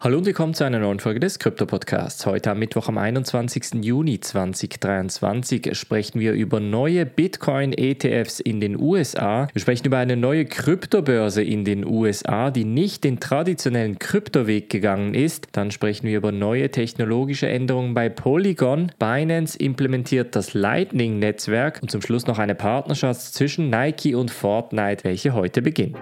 Hallo und willkommen zu einer neuen Folge des Krypto-Podcasts. Heute am Mittwoch, am 21. Juni 2023, sprechen wir über neue Bitcoin-ETFs in den USA. Wir sprechen über eine neue Kryptobörse in den USA, die nicht den traditionellen Kryptoweg gegangen ist. Dann sprechen wir über neue technologische Änderungen bei Polygon. Binance implementiert das Lightning-Netzwerk und zum Schluss noch eine Partnerschaft zwischen Nike und Fortnite, welche heute beginnt.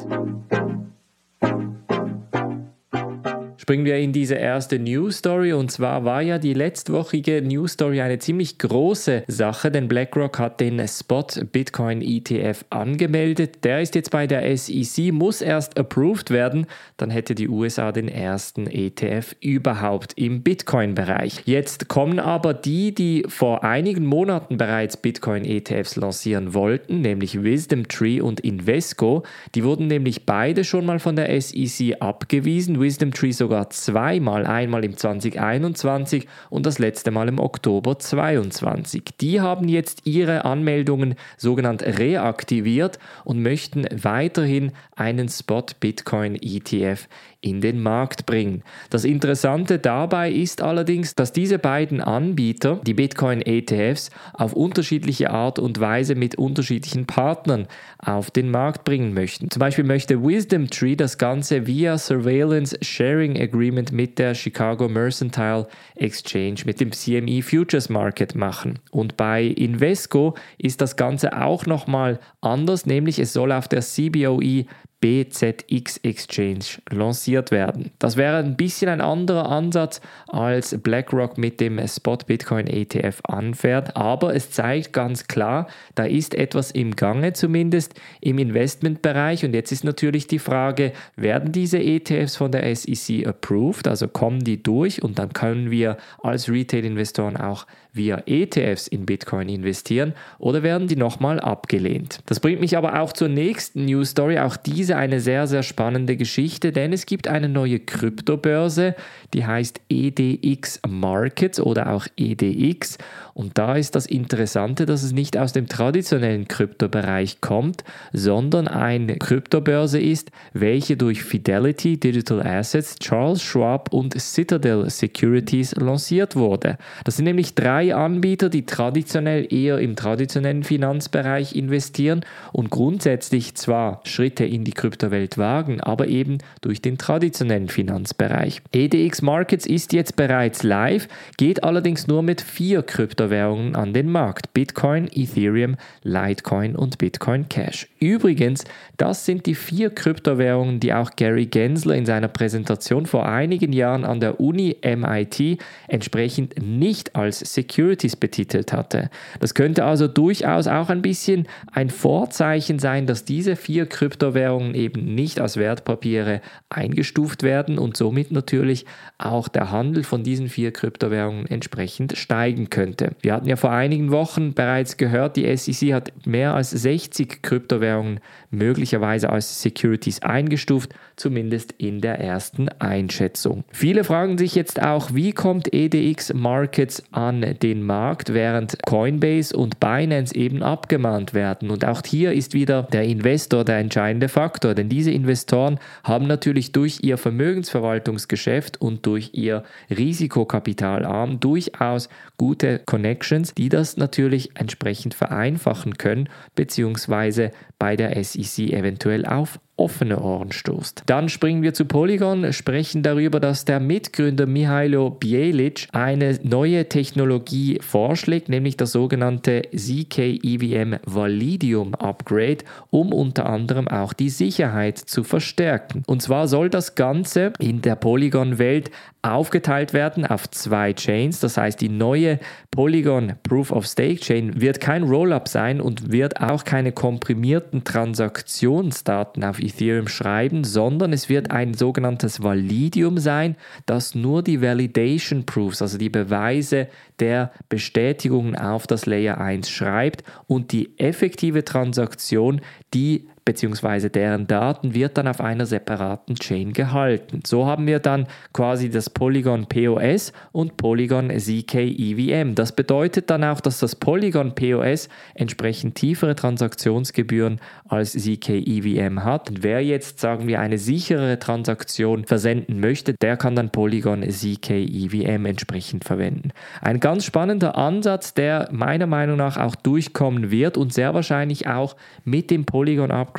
Springen wir in diese erste News Story. Und zwar war ja die letztwochige News Story eine ziemlich große Sache, denn BlackRock hat den Spot Bitcoin ETF angemeldet. Der ist jetzt bei der SEC, muss erst approved werden. Dann hätte die USA den ersten ETF überhaupt im Bitcoin-Bereich. Jetzt kommen aber die, die vor einigen Monaten bereits Bitcoin-ETFs lancieren wollten, nämlich Wisdom Tree und Invesco. Die wurden nämlich beide schon mal von der SEC abgewiesen. Wisdom Tree sogar sogar zweimal, einmal im 2021 und das letzte Mal im Oktober 2022. Die haben jetzt ihre Anmeldungen sogenannt reaktiviert und möchten weiterhin einen Spot Bitcoin ETF in den Markt bringen. Das Interessante dabei ist allerdings, dass diese beiden Anbieter die Bitcoin-ETFs auf unterschiedliche Art und Weise mit unterschiedlichen Partnern auf den Markt bringen möchten. Zum Beispiel möchte Wisdom Tree das Ganze via Surveillance Sharing Agreement mit der Chicago Mercantile Exchange, mit dem CME Futures Market machen. Und bei Invesco ist das Ganze auch nochmal anders, nämlich es soll auf der CBOE BZX Exchange lanciert werden. Das wäre ein bisschen ein anderer Ansatz als BlackRock mit dem Spot Bitcoin ETF anfährt, aber es zeigt ganz klar, da ist etwas im Gange zumindest im Investmentbereich. Und jetzt ist natürlich die Frage, werden diese ETFs von der SEC approved, also kommen die durch? Und dann können wir als Retail-Investoren auch via ETFs in Bitcoin investieren? Oder werden die nochmal abgelehnt. Das bringt mich aber auch zur nächsten News Story, auch diese eine sehr, sehr spannende Geschichte, denn es gibt eine neue Kryptobörse, die heißt EDX Markets oder auch EDX. Und da ist das Interessante, dass es nicht aus dem traditionellen Kryptobereich kommt, sondern eine Kryptobörse ist, welche durch Fidelity Digital Assets, Charles Schwab und Citadel Securities lanciert wurde. Das sind nämlich drei Anbieter, die traditionell eher im traditionellen Finanzbereich investieren und grundsätzlich zwar Schritte in die Kryptowelt wagen, aber eben durch den traditionellen Finanzbereich. EDX Markets ist jetzt bereits live, geht allerdings nur mit vier Kryptowährungen an den Markt. Bitcoin, Ethereum, Litecoin und Bitcoin Cash. Übrigens, das sind die vier Kryptowährungen, die auch Gary Gensler in seiner Präsentation vor einigen Jahren an der Uni MIT entsprechend nicht als Securities betitelt hatte. Das könnte also durchaus auch ein bisschen ein Vorzeichen sein, dass diese vier Kryptowährungen eben nicht als Wertpapiere eingestuft werden und somit natürlich auch der Handel von diesen vier Kryptowährungen entsprechend steigen könnte. Wir hatten ja vor einigen Wochen bereits gehört, die SEC hat mehr als 60 Kryptowährungen möglicherweise als Securities eingestuft, zumindest in der ersten Einschätzung. Viele fragen sich jetzt auch, wie kommt EDX Markets an den Markt, während Coinbase und Binance eben abgemahnt werden. Und auch hier ist wieder der Investor der entscheidende Faktor, denn diese Investoren haben natürlich durch ihr Vermögensverwaltungsgeschäft und durch ihr Risikokapitalarm durchaus gute Connections, die das natürlich entsprechend vereinfachen können, beziehungsweise bei der SEC eventuell auf offene Ohren stoßt. Dann springen wir zu Polygon, sprechen darüber, dass der Mitgründer Mihailo Bielic eine neue Technologie vorschlägt, nämlich das sogenannte ZK-EVM Validium Upgrade, um unter anderem auch die Sicherheit zu verstärken. Und zwar soll das Ganze in der Polygon-Welt aufgeteilt werden auf zwei Chains. Das heißt, die neue Polygon Proof of Stake Chain wird kein Rollup sein und wird auch keine komprimierten Transaktionsdaten auf Ethereum schreiben, sondern es wird ein sogenanntes Validium sein, das nur die Validation Proofs, also die Beweise der Bestätigungen auf das Layer 1 schreibt und die effektive Transaktion, die bzw. deren Daten wird dann auf einer separaten Chain gehalten. So haben wir dann quasi das Polygon POS und Polygon ZK EVM. Das bedeutet dann auch, dass das Polygon POS entsprechend tiefere Transaktionsgebühren als ZK EVM hat. Und wer jetzt, sagen wir, eine sichere Transaktion versenden möchte, der kann dann Polygon ZK EVM entsprechend verwenden. Ein ganz spannender Ansatz, der meiner Meinung nach auch durchkommen wird und sehr wahrscheinlich auch mit dem Polygon Upgrade,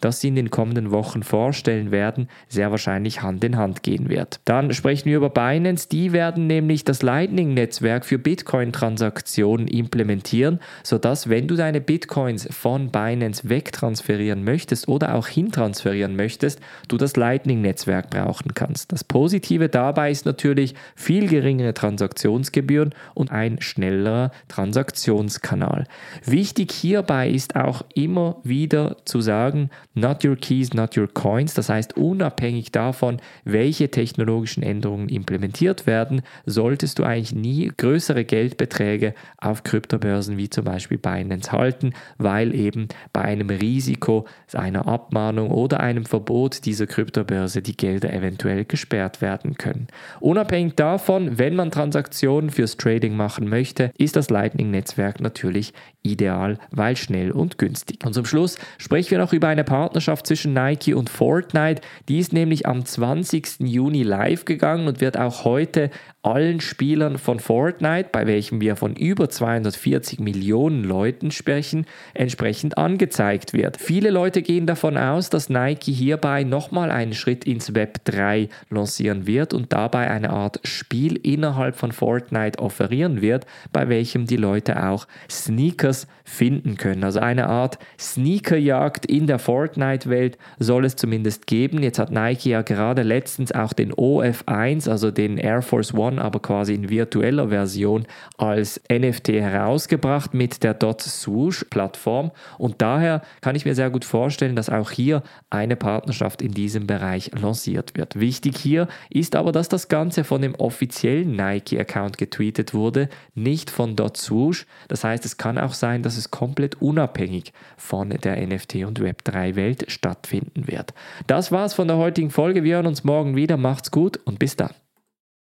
das sie in den kommenden Wochen vorstellen werden, sehr wahrscheinlich Hand in Hand gehen wird. Dann sprechen wir über Binance. Die werden nämlich das Lightning-Netzwerk für Bitcoin-Transaktionen implementieren, sodass, wenn du deine Bitcoins von Binance wegtransferieren möchtest oder auch hintransferieren möchtest, du das Lightning-Netzwerk brauchen kannst. Das Positive dabei ist natürlich viel geringere Transaktionsgebühren und ein schnellerer Transaktionskanal. Wichtig hierbei ist auch immer wieder zu sagen, not your keys, not your coins. Das heißt, unabhängig davon, welche technologischen Änderungen implementiert werden, solltest du eigentlich nie größere Geldbeträge auf Kryptobörsen wie zum Beispiel Binance halten, weil eben bei einem Risiko einer Abmahnung oder einem Verbot dieser Kryptobörse die Gelder eventuell gesperrt werden können. Unabhängig davon, wenn man Transaktionen fürs Trading machen möchte, ist das Lightning-Netzwerk natürlich ideal, weil schnell und günstig. Und zum Schluss sprechen wir noch über eine Partnerschaft zwischen Nike und Fortnite. Die ist nämlich am 20. Juni live gegangen und wird auch heute allen Spielern von Fortnite, bei welchem wir von über 240 Millionen Leuten sprechen, entsprechend angezeigt wird. Viele Leute gehen davon aus, dass Nike hierbei nochmal einen Schritt ins Web 3 lancieren wird und dabei eine Art Spiel innerhalb von Fortnite offerieren wird, bei welchem die Leute auch Sneakers finden können. Also eine Art Sneakerjagd in der Fortnite-Welt soll es zumindest geben. Jetzt hat Nike ja gerade letztens auch den OF1, also den Air Force One, aber quasi in virtueller Version als NFT herausgebracht mit der Dot Swoosh Plattform. Und daher kann ich mir sehr gut vorstellen, dass auch hier eine Partnerschaft in diesem Bereich lanciert wird. Wichtig hier ist aber, dass das Ganze von dem offiziellen Nike-Account getweetet wurde, nicht von Dot Swoosh. Das heißt, es kann auch sein, dass es komplett unabhängig von der NFT- und Web3-Welt stattfinden wird. Das war's von der heutigen Folge. Wir hören uns morgen wieder. Macht's gut und bis dann.